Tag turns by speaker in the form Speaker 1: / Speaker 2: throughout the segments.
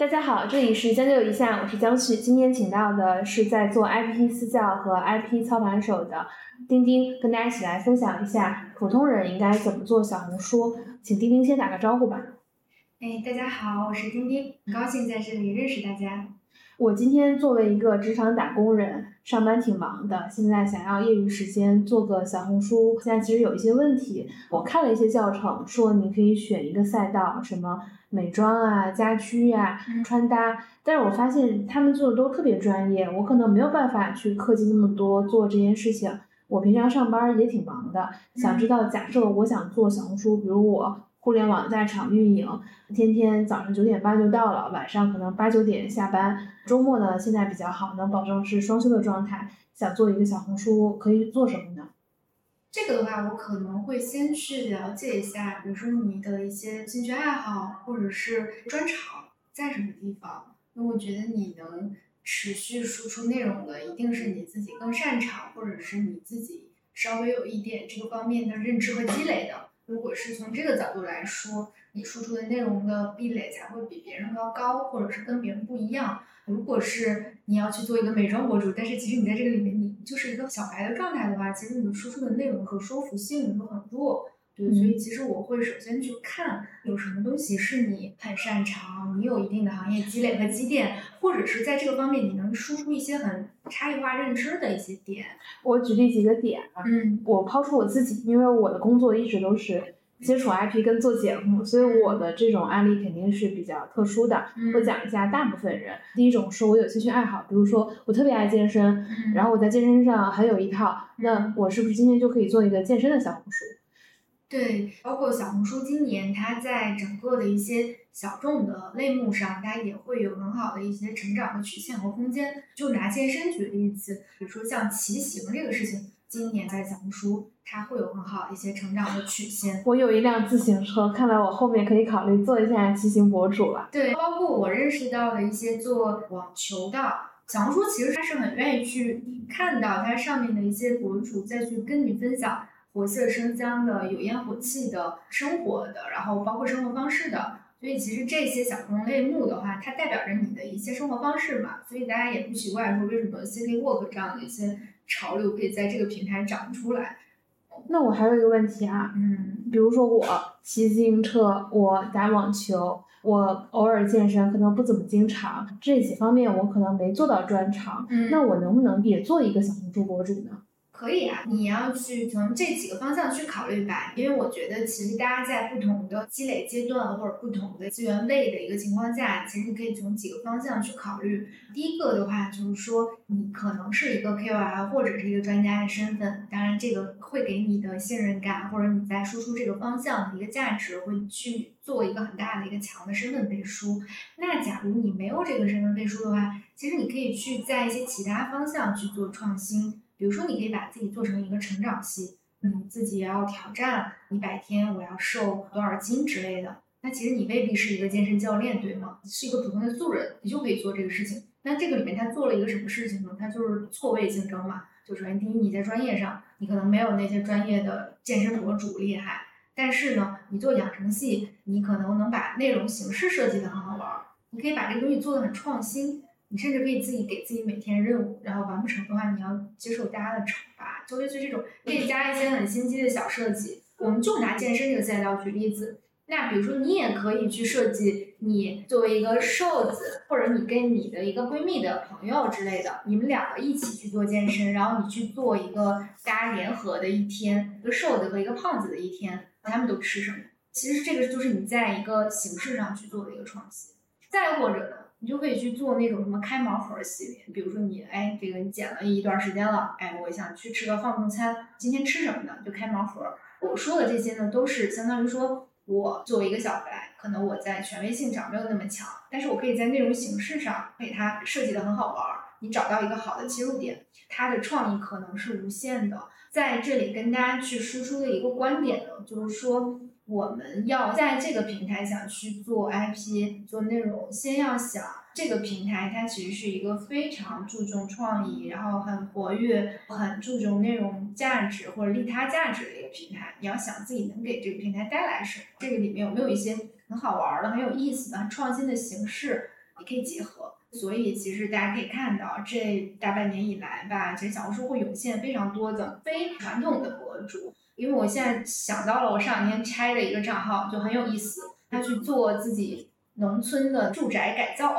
Speaker 1: 大家好，这里是将就一下，我是江旭。今天请到的是在做 IP 私教和 IP 操盘手的丁丁，跟大家一起来分享一下普通人应该怎么做小红书。请丁丁先打个招呼吧。
Speaker 2: 哎，大家好，我是丁丁，很高兴在这里认识大家。
Speaker 1: 我今天作为一个职场打工人，上班挺忙的，现在想要业余时间做个小红书，现在其实有一些问题。我看了一些教程，说你可以选一个赛道，什么美妆啊、家居啊、穿搭，但是我发现他们做的都特别专业，我可能没有办法去氪金那么多做这件事情。我平常上班也挺忙的，想知道，假设我想做小红书，比如我。互联网大厂运营，天天早上九点半就到了，晚上可能八九点下班。周末呢，现在比较好，能保证是双休的状态。想做一个小红书，可以做什么呢？
Speaker 2: 这个的话，我可能会先去了解一下，比如说你的一些兴趣爱好或者是专长在什么地方。那我觉得你能持续输出内容的，一定是你自己更擅长，或者是你自己稍微有一点这个方面的认知和积累的。如果是从这个角度来说，你输出的内容的壁垒才会比别人要高，或者是跟别人不一样。如果是你要去做一个美妆博主，但是其实你在这个里面你就是一个小白的状态的话，其实你输出的内容和说服性都很弱。对，所以其实我会首先去看有什么东西是你很擅长，你有一定的行业积累和积淀，或者是在这个方面你能输出一些很差异化认知的一些点。
Speaker 1: 我举例几个点啊，
Speaker 2: 嗯，
Speaker 1: 我抛出我自己，因为我的工作一直都是接触 IP 跟做节目，所以我的这种案例肯定是比较特殊的。我讲一下大部分人，第一种是我有兴趣爱好，比如说我特别爱健身，然后我在健身上很有一套，那我是不是今天就可以做一个健身的小红书？
Speaker 2: 对，包括小红书今年它在整个的一些小众的类目上，它也会有很好的一些成长的曲线和空间。就拿健身举例子，比如说像骑行这个事情，今年在小红书它会有很好的一些成长的曲线。
Speaker 1: 我有一辆自行车，看来我后面可以考虑做一下骑行博主了。
Speaker 2: 对，包括我认识到的一些做网球的小红书，其实它是很愿意去看到它上面的一些博主再去跟你分享。活色生香的、有烟火气的生活的，然后包括生活方式的，所以其实这些小众类目的话，它代表着你的一些生活方式嘛，所以大家也不奇怪说为什么 City Walk 这样的一些潮流可以在这个平台长出来。
Speaker 1: 那我还有一个问题啊，
Speaker 2: 嗯，
Speaker 1: 比如说我骑自行车，我打网球，我偶尔健身，可能不怎么经常，这几方面我可能没做到专长，
Speaker 2: 嗯，
Speaker 1: 那我能不能也做一个小红书博主呢？
Speaker 2: 可以啊，你要去从这几个方向去考虑吧，因为我觉得其实大家在不同的积累阶段或者不同的资源位的一个情况下，其实你可以从几个方向去考虑。第一个的话就是说，你可能是一个 KOL 或者是一个专家的身份，当然这个会给你的信任感或者你在输出这个方向的一个价值会去做一个很大的一个强的身份背书。那假如你没有这个身份背书的话，其实你可以去在一些其他方向去做创新。比如说，你可以把自己做成一个成长系，嗯，自己要挑战一百天，我要瘦多少斤之类的。那其实你未必是一个健身教练，对吗？是一个普通的素人，你就可以做这个事情。那这个里面他做了一个什么事情呢？他就是错位竞争嘛。就首先第一，你在专业上，你可能没有那些专业的健身博主厉害，但是呢，你做养成系，你可能能把内容形式设计的很好玩，你可以把这个东西做的很创新。你甚至可以自己给自己每天任务，然后完不成的话，你要接受大家的惩罚。就类似这种，可以加一些很心机的小设计。我们就拿健身这个赛道举例子，那比如说你也可以去设计，你作为一个瘦子，或者你跟你的一个闺蜜的朋友之类的，你们两个一起去做健身，然后你去做一个大家联合的一天，一个瘦子和一个胖子的一天，他们都吃什么？其实这个就是你在一个形式上去做的一个创新。再或者呢？你就可以去做那种什么开盲盒系列，比如说你哎，这个你减了一段时间了，哎，我想去吃个放纵餐，今天吃什么呢？就开盲盒。我说的这些呢，都是相当于说，我作为一个小白，可能我在权威性上没有那么强，但是我可以在内容形式上给它设计的很好玩儿。你找到一个好的切入点，它的创意可能是无限的。在这里跟大家去输出的一个观点呢，就是说。我们要在这个平台想去做 IP 做内容，先要想这个平台它其实是一个非常注重创意，然后很活跃、很注重内容价值或者利他价值的一个平台。你要想自己能给这个平台带来什么，这个里面有没有一些很好玩的、很有意思的、很创新的形式，也可以结合。所以其实大家可以看到，这大半年以来吧，其实小红书会涌现非常多的非传统的博主。因为我现在想到了，我上两天拆的一个账号就很有意思，他去做自己农村的住宅改造，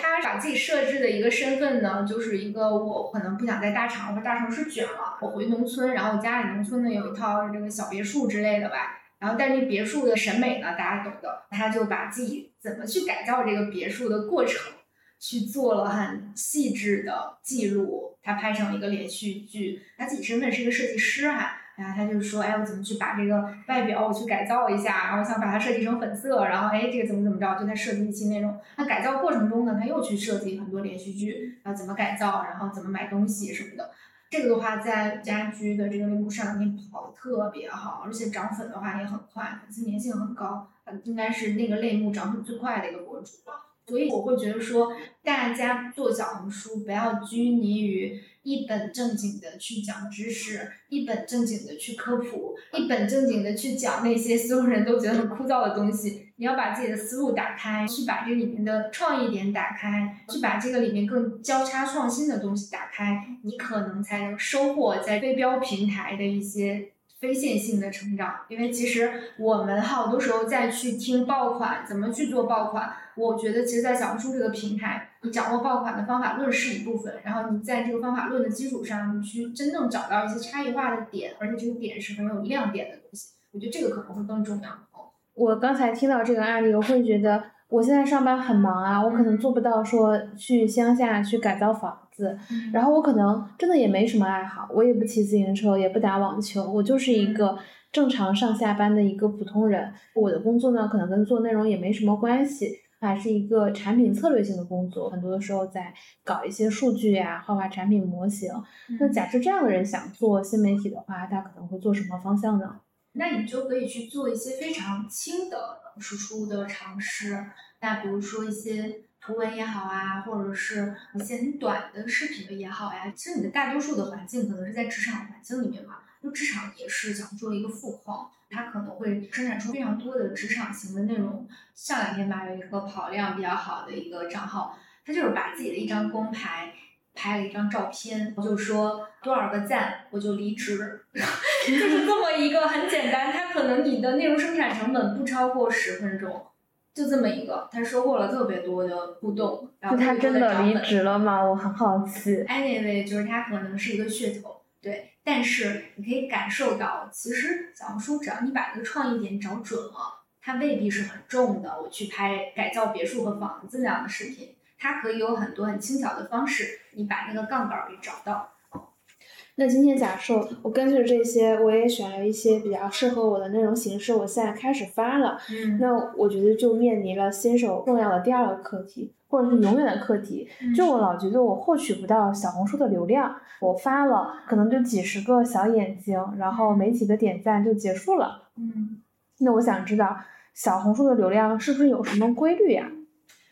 Speaker 2: 他把自己设置的一个身份呢，就是一个我可能不想在大厂或大城市卷了，我回农村，然后我家里农村呢有一套这个小别墅之类的吧。然后，但是别墅的审美呢，大家懂的。他就把自己怎么去改造这个别墅的过程，去做了很细致的记录。他拍成了一个连续剧。他自己身份是一个设计师哈，然后他就说，哎，我怎么去把这个外表我去改造一下，然后想把它设计成粉色，然后哎，这个怎么怎么着，就在设计一期内容。那改造过程中呢，他又去设计很多连续剧，然后怎么改造，然后怎么买东西什么的。这个的话，在家居的这个类目上两天跑的特别好，而且涨粉的话也很快，粉丝粘性很高，应该是那个类目涨粉最快的一个博主了。所以我会觉得说，大家做小红书不要拘泥于一本正经的去讲知识，一本正经的去科普，一本正经的去讲那些所有人都觉得很枯燥的东西。你要把自己的思路打开，去把这里面的创意点打开，去把这个里面更交叉创新的东西打开，你可能才能收获在非标平台的一些。非线性的成长，因为其实我们好多时候再去听爆款怎么去做爆款，我觉得其实，在小红书这个平台，你掌握爆款的方法论是一部分，然后你在这个方法论的基础上，你去真正找到一些差异化的点，而且这个点是很有亮点的东西，我觉得这个可能会更重要。
Speaker 1: 我刚才听到这个案例，我会觉得。我现在上班很忙啊，我可能做不到说去乡下去改造房子，然后我可能真的也没什么爱好，我也不骑自行车，也不打网球，我就是一个正常上下班的一个普通人。我的工作呢，可能跟做内容也没什么关系，还是一个产品策略性的工作，很多的时候在搞一些数据呀，画画产品模型。那假设这样的人想做新媒体的话，他可能会做什么方向呢？
Speaker 2: 那你就可以去做一些非常轻的输出的尝试，那比如说一些图文也好啊，或者是一些很短的视频也好呀。其实你的大多数的环境可能是在职场环境里面嘛，就职场也是讲做一个富矿，它可能会生产出非常多的职场型的内容。上两天吧，有一个跑量比较好的一个账号，他就是把自己的一张工牌。拍了一张照片，就说多少个赞我就离职，就是这么一个很简单。他可能你的内容生产成本不超过十分钟，就这么一个，他收获了特别多的互动。然后
Speaker 1: 他真的离职了吗？我很好奇。
Speaker 2: Anyway，就是他可能是一个噱头，对。但是你可以感受到，其实小红书只要你把那个创意点找准了，它未必是很重的。我去拍改造别墅和房子那样的视频。它可以有很多很轻巧的方式，你把那个杠杆给找到。
Speaker 1: 那今天假设我根据这些，我也选了一些比较适合我的内容形式，我现在开始发了。
Speaker 2: 嗯。
Speaker 1: 那我觉得就面临了新手重要的第二个课题，或者是永远的课题。就我老觉得我获取不到小红书的流量，我发了可能就几十个小眼睛，然后没几个点赞就结束了。
Speaker 2: 嗯。
Speaker 1: 那我想知道小红书的流量是不是有什么规律呀？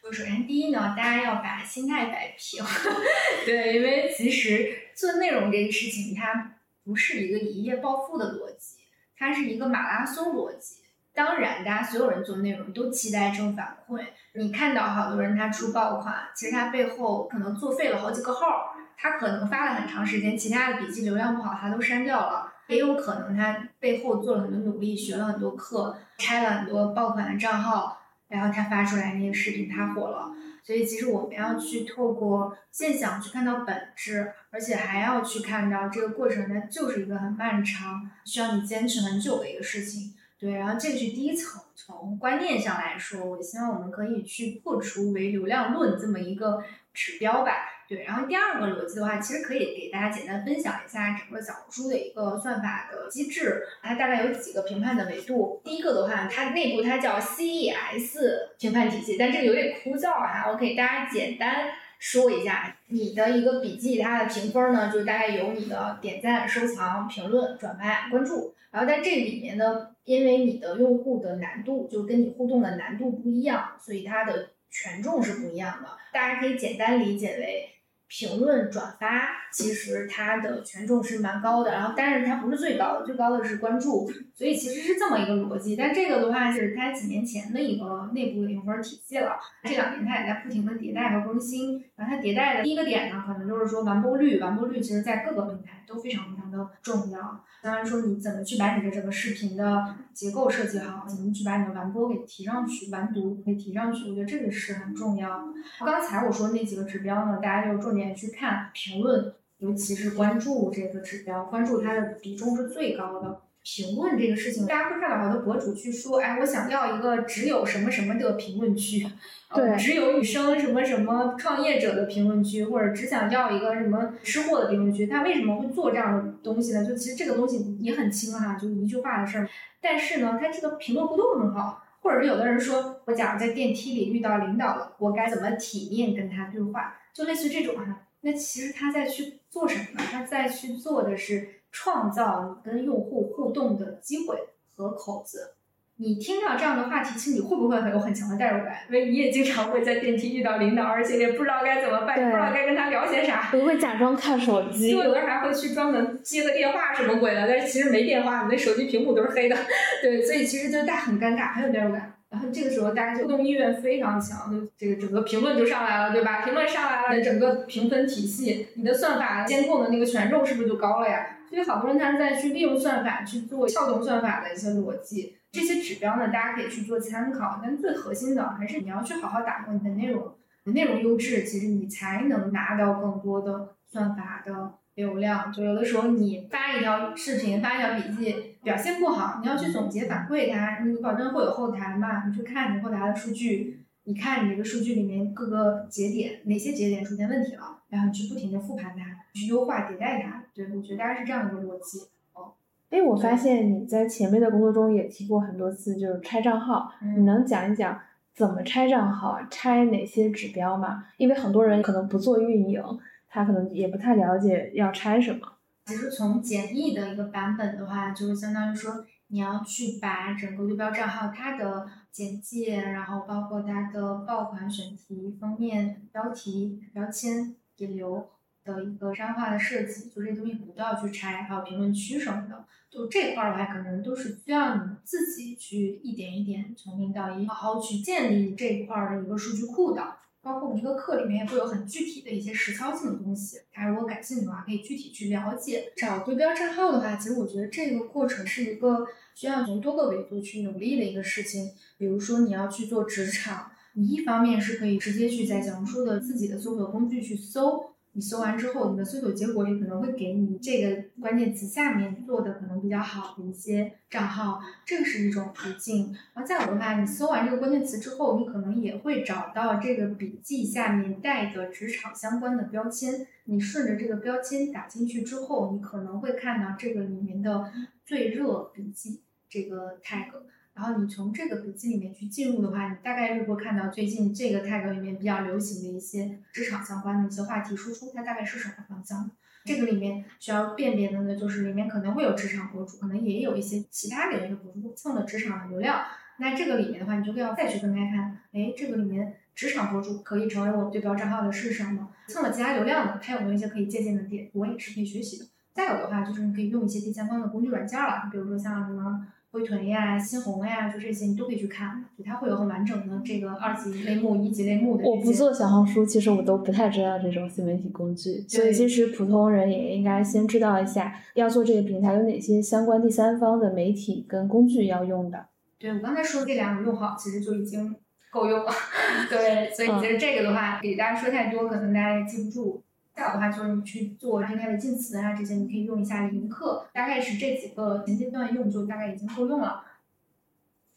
Speaker 2: 首先，第一呢，大家要把心态摆平。对，因为其实做内容这个事情，它不是一个一夜暴富的逻辑，它是一个马拉松逻辑。当然，大家所有人做内容都期待正反馈。你看到好多人他出爆款，其实他背后可能作废了好几个号，他可能发了很长时间，其他的笔记流量不好，他都删掉了。也有可能他背后做了很多努力，学了很多课，拆了很多爆款的账号。然后他发出来那些视频，他火了。所以其实我们要去透过现象去看到本质，而且还要去看到这个过程，它就是一个很漫长，需要你坚持很久的一个事情。对，然后这个是第一层，从观念上来说，我希望我们可以去破除唯流量论这么一个指标吧。对，然后第二个逻辑的话，其实可以给大家简单分享一下整个小红书的一个算法的机制，它大概有几个评判的维度。第一个的话，它内部它叫 CES 评判体系，但这个有点枯燥哈，我给大家简单说一下。你的一个笔记它的评分呢，就大概有你的点赞、收藏、评论、转发、关注，然后在这里面呢，因为你的用户的难度就跟你互动的难度不一样，所以它的权重是不一样的。大家可以简单理解为。评论转发，其实它的权重是蛮高的，然后但是它不是最高的，最高的是关注，所以其实是这么一个逻辑。但这个的话是它几年前的一个内部的评分体系了，这两年它也在不停的迭代和更新。然后它迭代的第一个点呢，可能就是说完播率，完播率其实在各个平台都非常非常的重要。当然说你怎么去把你的整个视频的结构设计好，怎么去把你的完播给提上去，完读给提上去，我觉得这个是很重要的。刚才我说那几个指标呢，大家就重点去看评论，尤其是关注这个指标，关注它的比重是最高的。评论这个事情，大家会看到好多博主去说，哎，我想要一个只有什么什么的评论区，
Speaker 1: 对，
Speaker 2: 只有女生什么什么创业者的评论区，或者只想要一个什么吃货的评论区。他为什么会做这样的东西呢？就其实这个东西也很轻哈，就一句话的事儿。但是呢，他这个评论互动很好，或者是有的人说，我假如在电梯里遇到领导了，我该怎么体面跟他对话？就类似这种哈。那其实他在去做什么呢？他在去做的是。创造你跟用户互动的机会和口子。你听到这样的话题，其实你会不会很有很强的代入感？因为你也经常会在电梯遇到领导，而且也不知道该怎么办，不知道该跟他聊些啥。
Speaker 1: 我会假装看手机。
Speaker 2: 就有的人还会去专门接个电话什么鬼的，但是其实没电话，你那手机屏幕都是黑的。对，所以其实就大家很尴尬，很有代入感。然后这个时候大家就互动意愿非常强，就这个整个评论就上来了，对吧？评论上来了，整个评分体系，你的算法监控的那个权重是不是就高了呀？所以好多人他在去利用算法去做撬动算法的一些逻辑，这些指标呢，大家可以去做参考。但最核心的还是你要去好好打磨你的内容，内容优质，其实你才能拿到更多的算法的流量。就有的时候你发一条视频，发一条笔记，表现不好，你要去总结反馈它，你保证会有后台嘛？你去看你后台的数据，你看你这个数据里面各个节点哪些节点出现问题了，然后去不停的复盘它。去优化迭代它，对我觉得大概是这样一个逻辑。哦，
Speaker 1: 哎，我发现你在前面的工作中也提过很多次，就是拆账号，你能讲一讲怎么拆账号，拆哪些指标吗？因为很多人可能不做运营，他可能也不太了解要拆什么。
Speaker 2: 其实从简易的一个版本的话，就是相当于说你要去把整个对标账号它的简介，然后包括它的爆款选题、封面、标题、标签、引流。的一个商业化的设计，就这些东西不都要去拆，还有评论区什么的，就这块儿的话，可能都是需要你自己去一点一点从零到一，好好去建立这块儿的一个数据库的。包括我们一个课里面也会有很具体的一些实操性的东西，大家如果感兴趣的话，可以具体去了解。找对标账号的话，其实我觉得这个过程是一个需要从多个维度去努力的一个事情。比如说你要去做职场，你一方面是可以直接去在小红书的自己的搜索工具去搜。你搜完之后，你的搜索结果里可能会给你这个关键词下面做的可能比较好的一些账号，这是一种途径。然后再有的话，你搜完这个关键词之后，你可能也会找到这个笔记下面带的职场相关的标签，你顺着这个标签打进去之后，你可能会看到这个里面的最热笔记这个 tag。然后你从这个笔记里面去进入的话，你大概率会看到最近这个 tag 里面比较流行的一些职场相关的一些话题输出，它大概是什么方向的？这个里面需要辨别的呢，就是里面可能会有职场博主，可能也有一些其他领域的博主蹭的职场的流量。那这个里面的话，你就要再去分开看，哎，这个里面职场博主可以成为我对标账号的是什么？蹭了其他流量的，他有没有一些可以借鉴的点？我也是可以学习的。再有的话，就是你可以用一些第三方的工具软件了，比如说像什么。微屯呀、新红呀，就这些你都可以去看，就它会有很完整的这个二级类目、一级类目的。
Speaker 1: 我不做小红书，其实我都不太知道这种新媒体工具，所以其实普通人也应该先知道一下，要做这个平台有哪些相关第三方的媒体跟工具要用的。
Speaker 2: 对我刚才说的这两个用好，其实就已经够用了。对，所以其实这个的话，给大家说太多，可能大家也记不住。再有的话就是你去做今天的晋词啊，这些你可以用一下零课，大概是这几个前阶段用就大概已经够用了。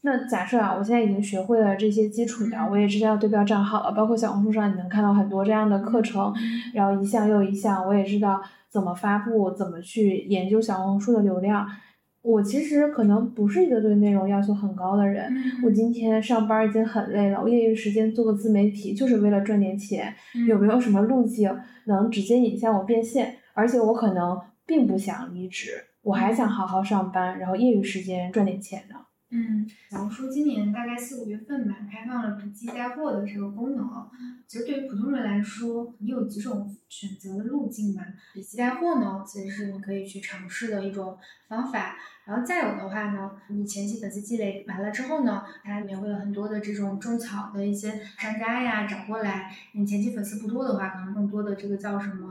Speaker 1: 那假设啊，我现在已经学会了这些基础的，我也知道对标账号了，包括小红书上你能看到很多这样的课程，然后一项又一项，我也知道怎么发布，怎么去研究小红书的流量。我其实可能不是一个对内容要求很高的人，我今天上班已经很累了，我业余时间做个自媒体就是为了赚点钱，有没有什么路径能直接引向我变现？而且我可能并不想离职，我还想好好上班，然后业余时间赚点钱呢。
Speaker 2: 嗯，小红书今年大概四五月份吧，开放了笔记带货的这个功能。其实对于普通人来说，你有几种选择的路径嘛？笔记带货呢，其实是你可以去尝试的一种方法。然后再有的话呢，你前期粉丝积累完了之后呢，它里面会有很多的这种种草的一些商家呀找过来。你前期粉丝不多的话，可能更多的这个叫什么？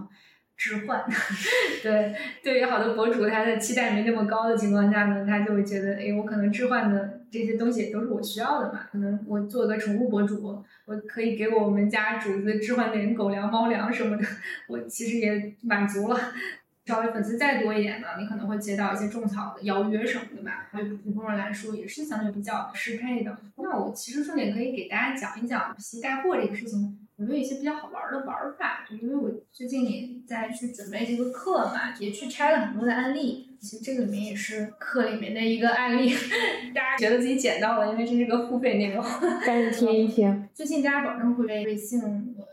Speaker 2: 置换，对，对于好多博主，他的期待没那么高的情况下呢，他就会觉得，哎，我可能置换的这些东西都是我需要的嘛。可能我做个宠物博主，我可以给我们家主子置换点狗粮、猫粮什么的，我其实也满足了。稍微粉丝再多一点呢，你可能会接到一些种草的邀约什么的吧。对普通人来说，也是相对比较适配的。那我其实重点可以给大家讲一讲皮带货这个事情。有没有一些比较好玩的玩法？就因为我最近也在去准备这个课嘛，也去拆了很多的案例。其实这个里面也是课里面的一个案例，大家觉得自己捡到了，因为这是个付费内容。
Speaker 1: 赶紧听一听。
Speaker 2: 最近大家保证会被瑞幸、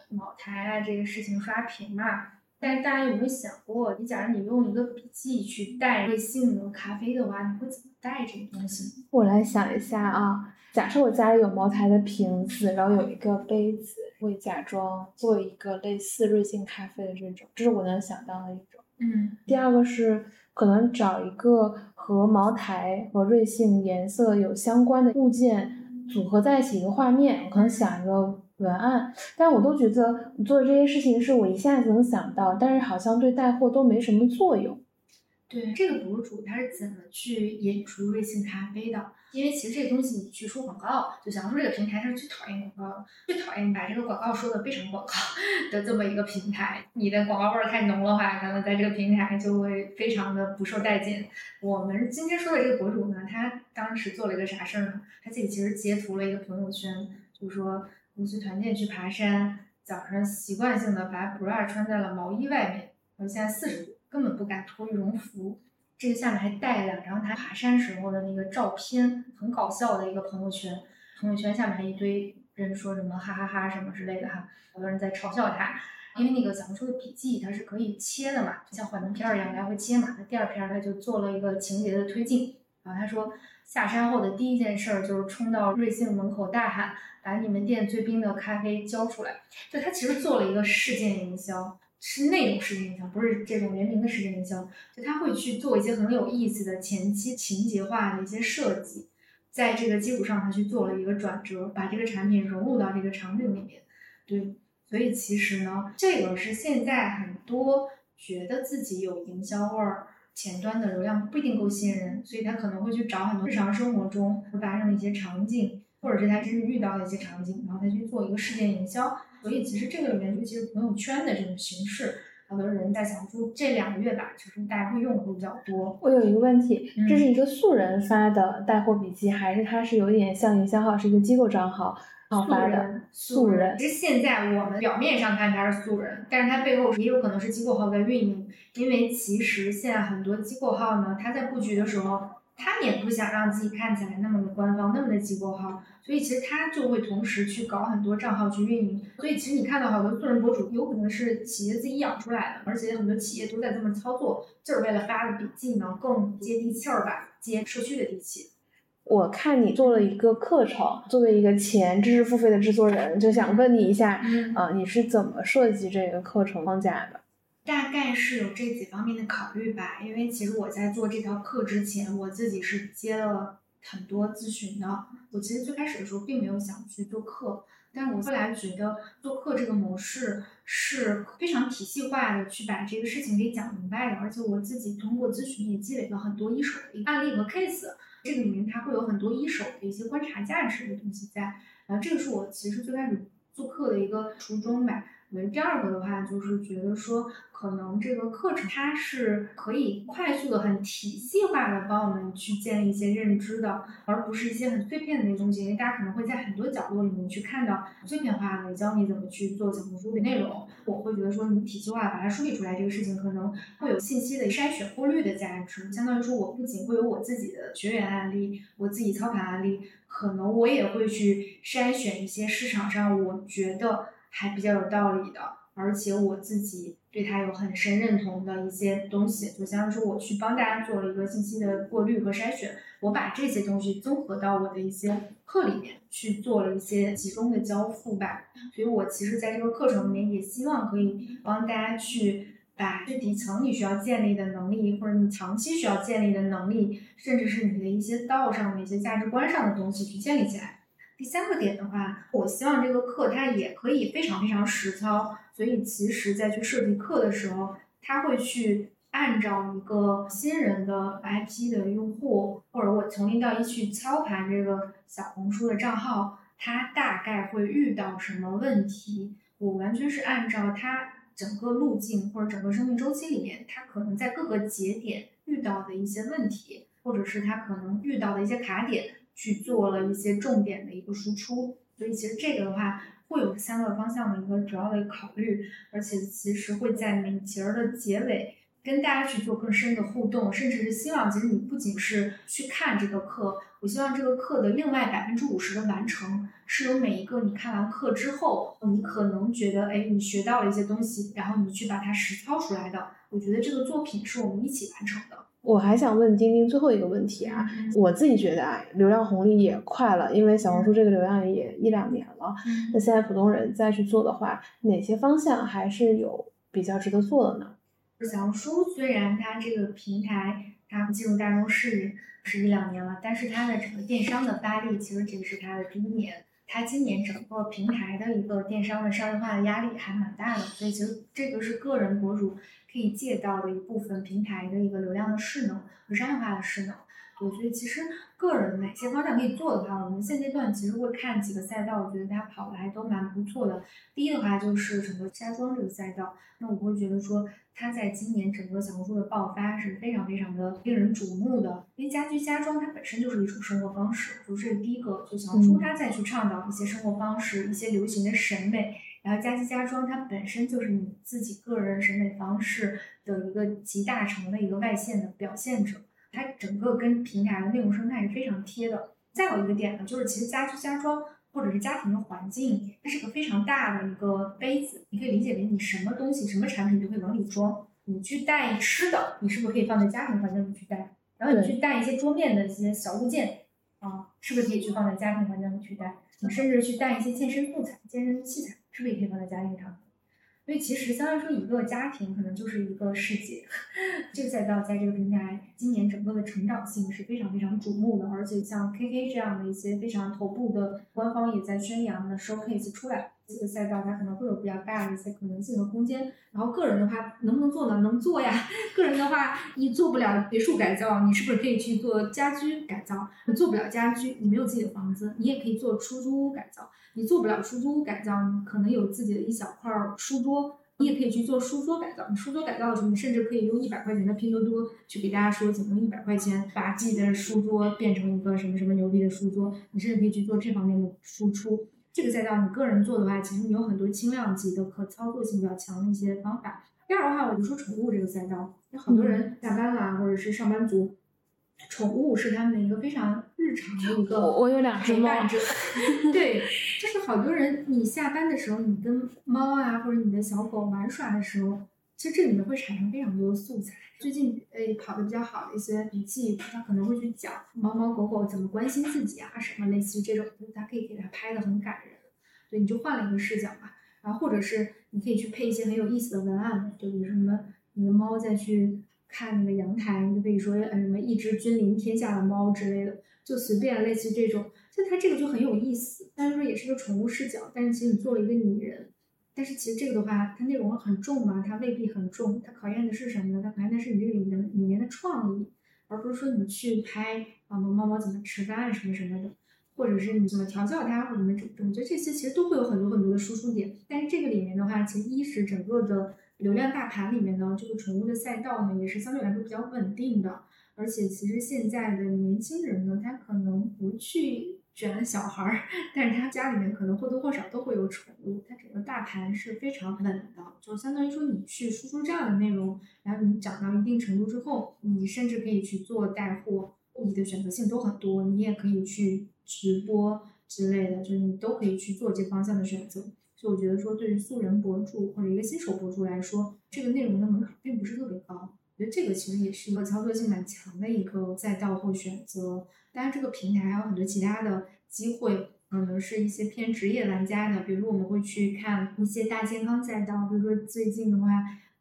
Speaker 2: 茅台啊这个事情刷屏嘛？但是大家有没有想过，你假如你用一个笔记去带瑞幸的咖啡的话，你会怎么带这个东西？
Speaker 1: 我来想一下啊。假设我家里有茅台的瓶子，然后有一个杯子，会假装做一个类似瑞幸咖啡的这种，这是我能想到的一种。
Speaker 2: 嗯。
Speaker 1: 第二个是可能找一个和茅台和瑞幸颜色有相关的物件组合在一起一个画面，我可能想一个文案，但我都觉得做的这些事情是我一下子能想到，但是好像对带货都没什么作用。
Speaker 2: 对这个博主他是怎么去引出瑞幸咖啡的？因为其实这个东西你去说广告，就想说这个平台它是最讨厌广告的，最讨厌把这个广告说的非常广告 的这么一个平台。你的广告味儿太浓的话，可能在这个平台就会非常的不受待见。我们今天说的这个博主呢，他当时做了一个啥事儿呢？他自己其实截图了一个朋友圈，就说公司团建去爬山，早上习惯性的把 bra 穿在了毛衣外面，然后现在四十度。根本不敢脱羽绒服，这个下面还带两张他爬山时候的那个照片，很搞笑的一个朋友圈。朋友圈下面还一堆人说什么哈哈哈什么之类的哈，好多人在嘲笑他。因为那个小红书的笔记它是可以切的嘛，就像幻灯片一样来回切嘛。那第二篇他就做了一个情节的推进，然后他说下山后的第一件事儿就是冲到瑞幸门口大喊，把你们店最冰的咖啡交出来。就他其实做了一个事件营销。是那种事件营销，不是这种联名的事件营销。就他会去做一些很有意思的前期情节化的一些设计，在这个基础上，他去做了一个转折，把这个产品融入到这个场景里面。对，所以其实呢，这个是现在很多觉得自己有营销味儿，前端的流量不一定够吸引人，所以他可能会去找很多日常生活中会发生的一些场景，或者是他真正遇到的一些场景，然后他去做一个事件营销。所以其实这个里面，尤其是朋友圈的这种形式，好多人在小红书这两个月吧，就是大家会用的会比较多。
Speaker 1: 我有一个问题，这是一个素人发的带货笔记，还是它是有点像营销号，是一个机构账号发的？
Speaker 2: 素人。其实现在我们表面上看他是素人，但是他背后也有可能是机构号在运营，因为其实现在很多机构号呢，他在布局的时候。他也不想让自己看起来那么的官方，那么的机构号，所以其实他就会同时去搞很多账号去运营。所以其实你看到好多素人博主，有可能是企业自己养出来的，而且很多企业都在这么操作，就是为了发的笔记能更接地气儿吧，接社区的地气。
Speaker 1: 我看你做了一个课程，作为一个前知识付费的制作人，就想问你一下，啊，你是怎么设计这个课程框架的？
Speaker 2: 大概是有这几方面的考虑吧，因为其实我在做这套课之前，我自己是接了很多咨询的。我其实最开始的时候并没有想去做课，但我后来觉得做课这个模式是非常体系化的，去把这个事情给讲明白的。而且我自己通过咨询也积累了很多一手的案例和 case，这个里面它会有很多一手的一些观察价值的东西在。然后这个是我其实最开始做课的一个初衷吧。我们第二个的话，就是觉得说，可能这个课程它是可以快速的、很体系化的帮我们去建立一些认知的，而不是一些很碎片的那些东西。因为大家可能会在很多角落里面去看到碎片化的教你怎么去做小红书的内容。我会觉得说，你体系化把它梳理出来，这个事情可能会有信息的筛选、过滤的价值。相当于说，我不仅会有我自己的学员案例，我自己操盘案例，可能我也会去筛选一些市场上我觉得。还比较有道理的，而且我自己对它有很深认同的一些东西，就相当于说我去帮大家做了一个信息的过滤和筛选，我把这些东西综合到我的一些课里面去做了一些集中的交付吧。所以我其实在这个课程里面也希望可以帮大家去把最底层你需要建立的能力，或者你长期需要建立的能力，甚至是你的一些道上的一些价值观上的东西去建立起来。第三个点的话，我希望这个课它也可以非常非常实操，所以其实在去设计课的时候，他会去按照一个新人的 IP 的用户，或者我从零到一去操盘这个小红书的账号，他大概会遇到什么问题，我完全是按照他整个路径或者整个生命周期里面，他可能在各个节点遇到的一些问题，或者是他可能遇到的一些卡点。去做了一些重点的一个输出，所以其实这个的话会有三个方向的一个主要的考虑，而且其实会在每节儿的结尾跟大家去做更深的互动，甚至是希望其实你不仅是去看这个课，我希望这个课的另外百分之五十的完成是由每一个你看完课之后，你可能觉得哎你学到了一些东西，然后你去把它实操出来的，我觉得这个作品是我们一起完成的。
Speaker 1: 我还想问丁丁最后一个问题啊，我自己觉得啊，流量红利也快了，因为小红书这个流量也一两年了。那现在普通人再去做的话，哪些方向还是有比较值得做的呢？
Speaker 2: 小红书虽然它这个平台它进入大众视野是一两年了，但是它的整个电商的发力其实这个是它的第一年。它今年整个平台的一个电商的商业化的压力还蛮大的，所以其实这个是个人博主可以借到的一部分平台的一个流量的势能和商业化的势能。我觉得其实个人哪些方向可以做的话，我们现阶段其实会看几个赛道，我觉得它跑的还都蛮不错的。第一的话就是整个家装这个赛道，那我会觉得说它在今年整个小红书的爆发是非常非常的令人瞩目的，因为家居家装它本身就是一种生活方式，就这是第一个。就小红书它再去倡导一些生活方式、一些流行的审美，然后家居家装它本身就是你自己个人审美方式的一个集大成的一个外线的表现者。它整个跟平台的内容生态是非常贴的。再有一个点呢，就是其实家居家装或者是家庭的环境，它是个非常大的一个杯子。你可以理解为你什么东西、什么产品都可以往里装。你去带吃的，你是不是可以放在家庭环境里去带？然后你去带一些桌面的一些小物件，啊，是不是可以去放在家庭环境里去带？你甚至去带一些健身素材、健身器材，是不是也可以放在家庭上？因为其实相当于说，一个家庭可能就是一个世界。这个赛道在这个平台今年整个的成长性是非常非常瞩目的，而且像 KK 这样的一些非常头部的官方也在宣扬的 showcase 出来，这个赛道它可能会有比较大的一些可能性和空间。然后个人的话能不能做呢？能做呀。个人的话，你做不了别墅改造，你是不是可以去做家居改造？你做不了家居，你没有自己的房子，你也可以做出租屋改造。你做不了出租屋改造，你可能有自己的一小块书桌，你也可以去做书桌改造。你书桌改造的时候，你甚至可以用一百块钱的拼多多去给大家说怎么用一百块钱把自己的书桌变成一个什么什么牛逼的书桌。你甚至可以去做这方面的输出。这个赛道你个人做的话，其实你有很多轻量级的可操作性比较强的一些方法。第二的话，我就说宠物这个赛道，有很多人下班啦或者是上班族。宠物是他们的一个非常日常的一个
Speaker 1: 我有两只猫，
Speaker 2: 对，就是好多人，你下班的时候，你跟猫啊或者你的小狗玩耍的时候，其实这里面会产生非常多的素材。最近诶跑的比较好的一些笔记，他可能会去讲猫猫狗狗怎么关心自己啊，什么类似于这种，他可以给它拍的很感人，所以你就换了一个视角嘛。然后或者是你可以去配一些很有意思的文案，就比如什么你的猫再去。看那个阳台，你就可以说呃什么一只君临天下的猫之类的，就随便类似于这种，就它这个就很有意思。但是说也是个宠物视角，但是其实你做了一个拟人，但是其实这个的话，它内容很重嘛，它未必很重，它考验的是什么呢？它考验的是你这个里面里面的创意，而不是说你去拍啊猫猫怎么吃饭什么什么的，或者是你怎么调教它或者怎么整，我觉得这些其实都会有很多很多的输出点。但是这个里面的话，其实一是整个的。流量大盘里面呢，这个宠物的赛道呢，也是相对来说比较稳定的。而且其实现在的年轻人呢，他可能不去卷小孩儿，但是他家里面可能或多或少都会有宠物。它整个大盘是非常稳的，就相当于说你去输出这样的内容，然后你涨到一定程度之后，你甚至可以去做带货，你的选择性都很多。你也可以去直播之类的，就是你都可以去做这方向的选择。所以我觉得说，对于素人博主或者一个新手博主来说，这个内容的门槛并不是特别高。我觉得这个其实也是一个操作性蛮强的一个赛道或选择。当然，这个平台还有很多其他的机会，可能是一些偏职业玩家的，比如我们会去看一些大健康赛道，比如说最近的话。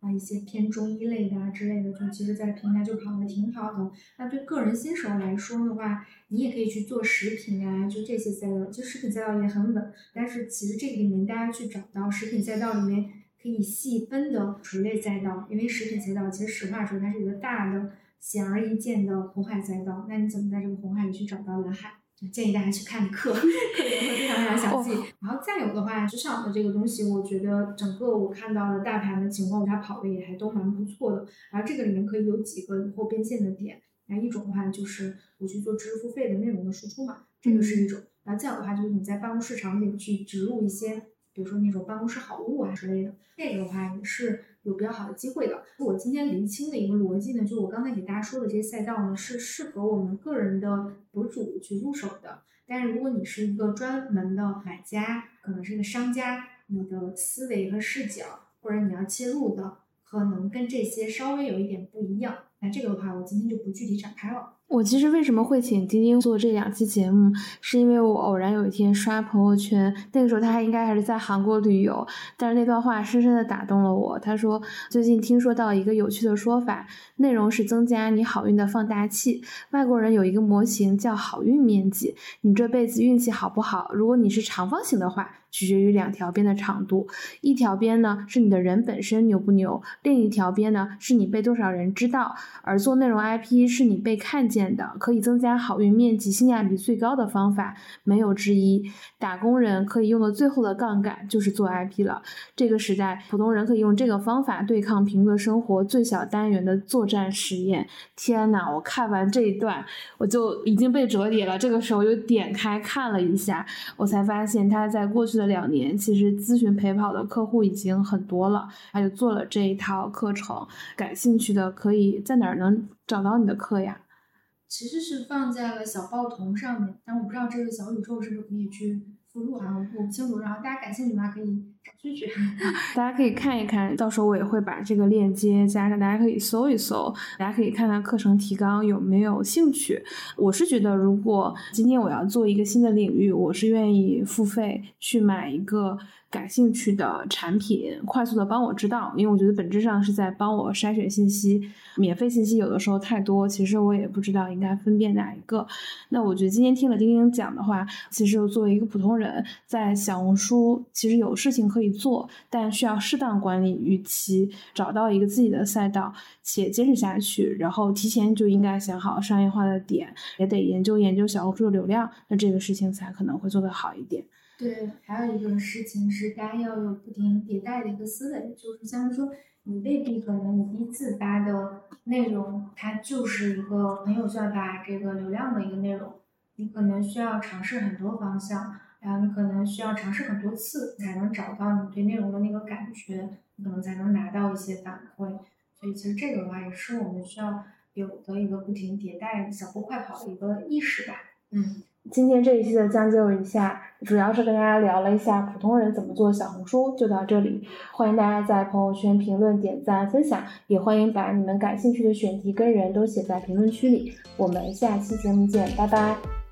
Speaker 2: 啊，一些偏中医类的啊之类的，就其实，在平台就跑的挺好的。那对个人新手来说的话，你也可以去做食品啊，就这些赛道，其实食品赛道也很稳。但是其实这个里面大家去找到食品赛道里面可以细分的垂类赛道，因为食品赛道其实实话说，它是一个大的、显而易见的红海赛道。那你怎么在这个红海里去找到蓝海？建议大家去看课，课里面会非常非常详细。然后再有的话，职场的这个东西，我觉得整个我看到的大盘的情况，它跑的也还都蛮不错的。然后这个里面可以有几个以后变现的点。然后一种的话就是我去做知识付费的内容的输出嘛，这个是一种。然后再有的话就是你在办公室场景去植入一些，比如说那种办公室好物啊之类的，这个的话也是。有比较好的机会的。我今天厘清的一个逻辑呢，就我刚才给大家说的这些赛道呢，是适合我们个人的博主去入手的。但是如果你是一个专门的买家，可能是个商家，你的思维和视角，或者你要切入的，可能跟这些稍微有一点不一样。那这个的话，我今天就不具体展开了。
Speaker 1: 我其实为什么会请丁丁做这两期节目，是因为我偶然有一天刷朋友圈，那个时候他还应该还是在韩国旅游，但是那段话深深的打动了我。他说最近听说到一个有趣的说法，内容是增加你好运的放大器。外国人有一个模型叫好运面积，你这辈子运气好不好？如果你是长方形的话。取决于两条边的长度，一条边呢是你的人本身牛不牛，另一条边呢是你被多少人知道。而做内容 IP 是你被看见的，可以增加好运面积、性价比最高的方法，没有之一。打工人可以用的最后的杠杆就是做 IP 了。这个时代，普通人可以用这个方法对抗平庸生活最小单元的作战实验。天呐，我看完这一段，我就已经被折叠了。这个时候又点开看了一下，我才发现他在过去的。两年，其实咨询陪跑的客户已经很多了，他就做了这一套课程。感兴趣的可以在哪儿能找到你的课呀？
Speaker 2: 其实是放在了小报童上面，但我不知道这个小宇宙是不是可以去附录啊，我不清楚。然后大家感兴趣的话可以。拒绝，
Speaker 1: 大家可以看一看到时候我也会把这个链接加上，大家可以搜一搜，大家可以看看课程提纲有没有兴趣。我是觉得，如果今天我要做一个新的领域，我是愿意付费去买一个。感兴趣的产品，快速的帮我知道，因为我觉得本质上是在帮我筛选信息。免费信息有的时候太多，其实我也不知道应该分辨哪一个。那我觉得今天听了丁丁讲的话，其实作为一个普通人，在小红书其实有事情可以做，但需要适当管理预期，找到一个自己的赛道，且坚持下去，然后提前就应该想好商业化的点，也得研究研究小红书的流量，那这个事情才可能会做得好一点。
Speaker 2: 对，还有一个事情是，大家要有不停迭代的一个思维，就是像说，你未必可能你第一次发的内容，它就是一个很有效打这个流量的一个内容，你可能需要尝试很多方向，然后你可能需要尝试很多次，才能找到你对内容的那个感觉，你可能才能拿到一些反馈。所以其实这个的话，也是我们需要有的一个不停迭代、小步快跑的一个意识吧。嗯。
Speaker 1: 今天这一期的将就一下，主要是跟大家聊了一下普通人怎么做小红书，就到这里。欢迎大家在朋友圈评论、点赞、分享，也欢迎把你们感兴趣的选题跟人都写在评论区里。我们下期节目见，拜拜。